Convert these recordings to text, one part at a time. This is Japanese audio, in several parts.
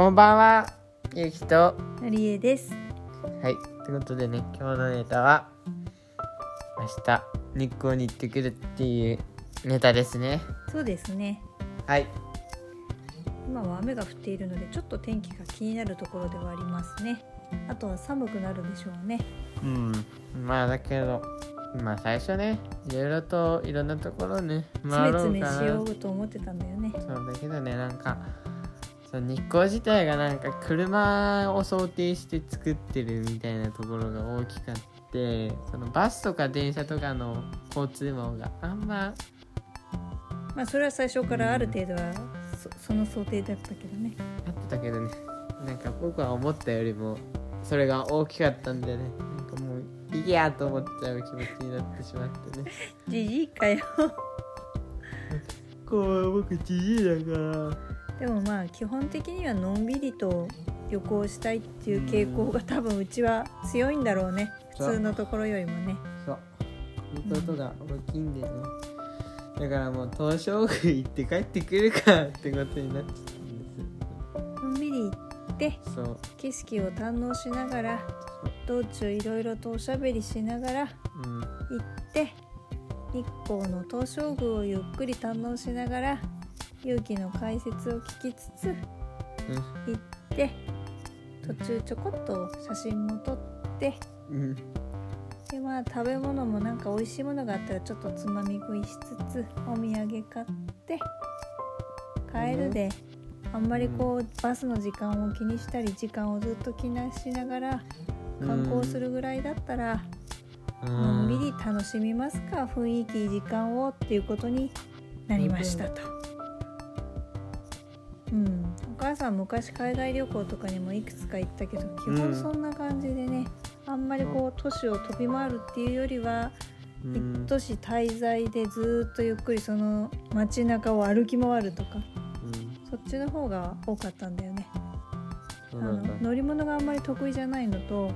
こんばんは、ゆきと。のりえです。はい、ということでね、今日のネタは、明日、日光に行ってくるっていうネタですね。そうですね。はい。今は雨が降っているので、ちょっと天気が気になるところではありますね。あとは寒くなるでしょうね。うん。まあ、だけど、まあ、最初ね、いろいろといろんなところね、つめつめし。ようと思ってたんだよね。そうだけどね、なんか、その日光自体がなんか車を想定して作ってるみたいなところが大きかってそのバスとか電車とかの交通網があんままあそれは最初からある程度はそその想定だったけどね。あったけどね。なんか僕は思ったよりもそれが大きかったんでね。なんかもういいやと思っちゃう気持ちになってしまってね。じじいかよ。こう僕じじいだからでもまあ基本的にはのんびりと旅行したいっていう傾向が多分うちは強いんだろうね。普通のところよりもね。そう。いう。ことが大きいんでねだからもう。東照宮行って帰ってくるかってことになっちゃったんのんびり行って景色を堪能しながら道中いろいろとおしゃべりしながらう。ん行って日光の東照宮をゆっくり堪能しながら勇気の解説を聞きつつ行って途中ちょこっと写真も撮ってうん。でまあ食べ物もなんか美味しいものがあったらちょっとつまみ食いしつつお土産買って帰るであんまりこうバスの時間を気にしたり時間をずっと気にしながら観光するぐらいだったらのん。びり楽しみますか雰囲気時間をっていうことになりましたと。うん、お母さん昔海外旅行とかにもいくつか行ったけど基本そんな感じでね、あんまりこう都市を飛び回るっていうよりはうん。一都市滞在でずっとゆっくりその街中を歩き回るとかそっちの方が多かったんだよね。あの乗り物があんまり得意じゃないのと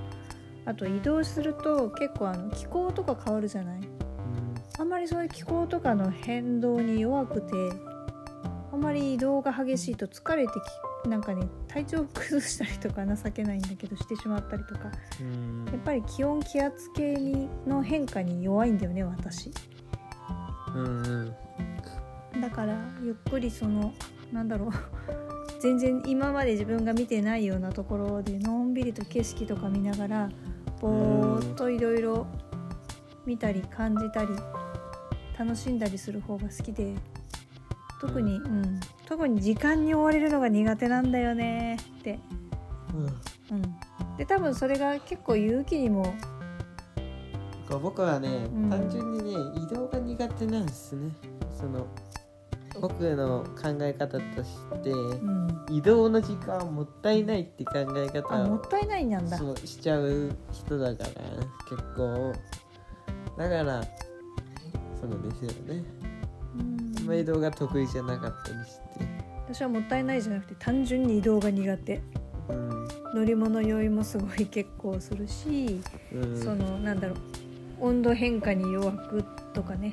あと移動すると結構あの気候とか変わるじゃない？あんまりそういう気候とかの変動に弱くてあんまり移動が激しいと疲れてきなんかね体調を崩したりとか情けないんだけどしてしまったりとかうん。やっぱり気温気圧計にの変化に弱いんだよね私。うんうん。だからゆっくりそのなんだろう。全然今まで自分が見てないようなところでのんびりと景色とか見ながらぼーっといろいろ見たり感じたり楽しんだりする方が好きで特に、うん、特に時間に追われるのが苦手なんだよねって、うん、で多分それが結構勇気にも。僕はね、うん。単純にね移動が苦手なんですね。その僕の考え方として、うん、移動の時間はもったいないって考え方をあもったいないなんだ。そうしちゃう人だから結構。だからそうですよね。うんま移動が得意じゃなかったりして。私はもったいないじゃなくて単純に移動が苦手。うん。乗り物酔いもすごい結構するし、うん。そのなんだろう。温度変化に弱くとかね。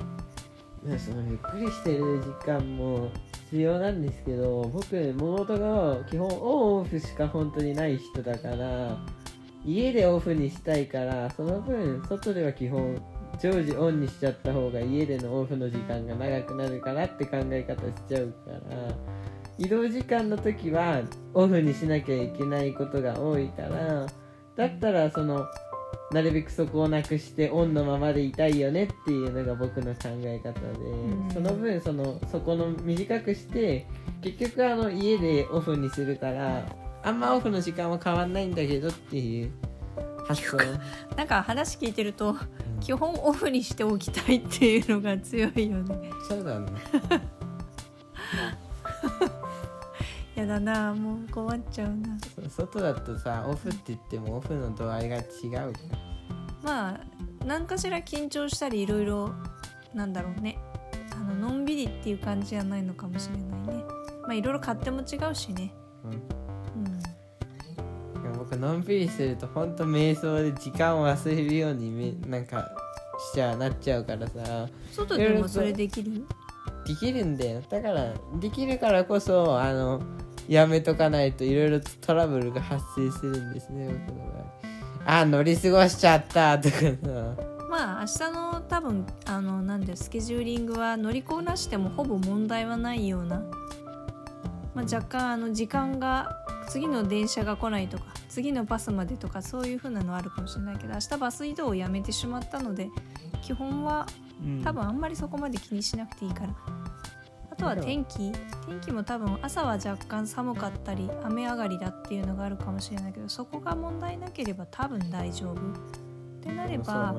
ねそのゆっくりしてる時間も必要なんですけど僕物音が基本オンオフしか本当にない人だから家でオフにしたいからその分外では基本常時オンにしちゃった方が家でのオフの時間が長くなるからって考え方しちゃうから移動時間の時はオフにしなきゃいけないことが多いからだったらそのなるべくそこをなくしてオンのままでいたいよねっていうのが僕の考え方で、ん。その分そのそこの短くして結局あの家でオフにするからあんまオフの時間は変わんないんだけどっていう発想。なんか話聞いてると基本オフにしておきたいっていうのが強いよね。そうだね。やだなもう困っちゃうな。外だとさオフって言ってもオフの度合いが違うまあ何かしら緊張したりいろいろなんだろうね。あののんびりっていう感じじゃないのかもしれないね。まあいろいろ勝手も違うしね。うんや僕のんびりするとほんと瞑想で時間を忘れるようにめなんかしちゃうなっちゃうからさ。外でもそれできる？できるんだよ。だからできるからこそあのやめとかないといろいろとトラブルが発生するんですね僕の場合。あ乗り過ごしちゃったとかさ。まあ明日の多分あのなんでスケジューリングは乗りこなしてもほぼ問題はないような、まあ、若干あの時間が次の電車が来ないとか次のバスまでとかそういう風なのはあるかもしれないけど明日バス移動をやめてしまったので基本はうん。多分あんまりそこまで気にしなくていいから。あとは天気。天気も多分朝は若干寒かったり雨上がりだっていうのがあるかもしれないけどそこが問題なければ多分大丈夫。ってなれば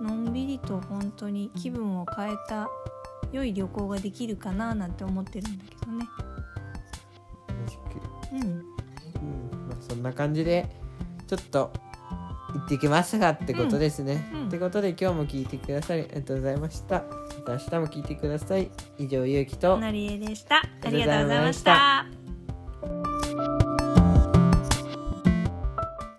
のんびりと本当に気分を変えた良い旅行ができるかななんて思ってるんだけどね。うんそんな感じでちょっと行ってきますがってことですね、うんうん。ってことで今日も聞いてくださりありがとうございました。また明日も聞いてください。以上ゆうきと。なりえでした。ありがとうございました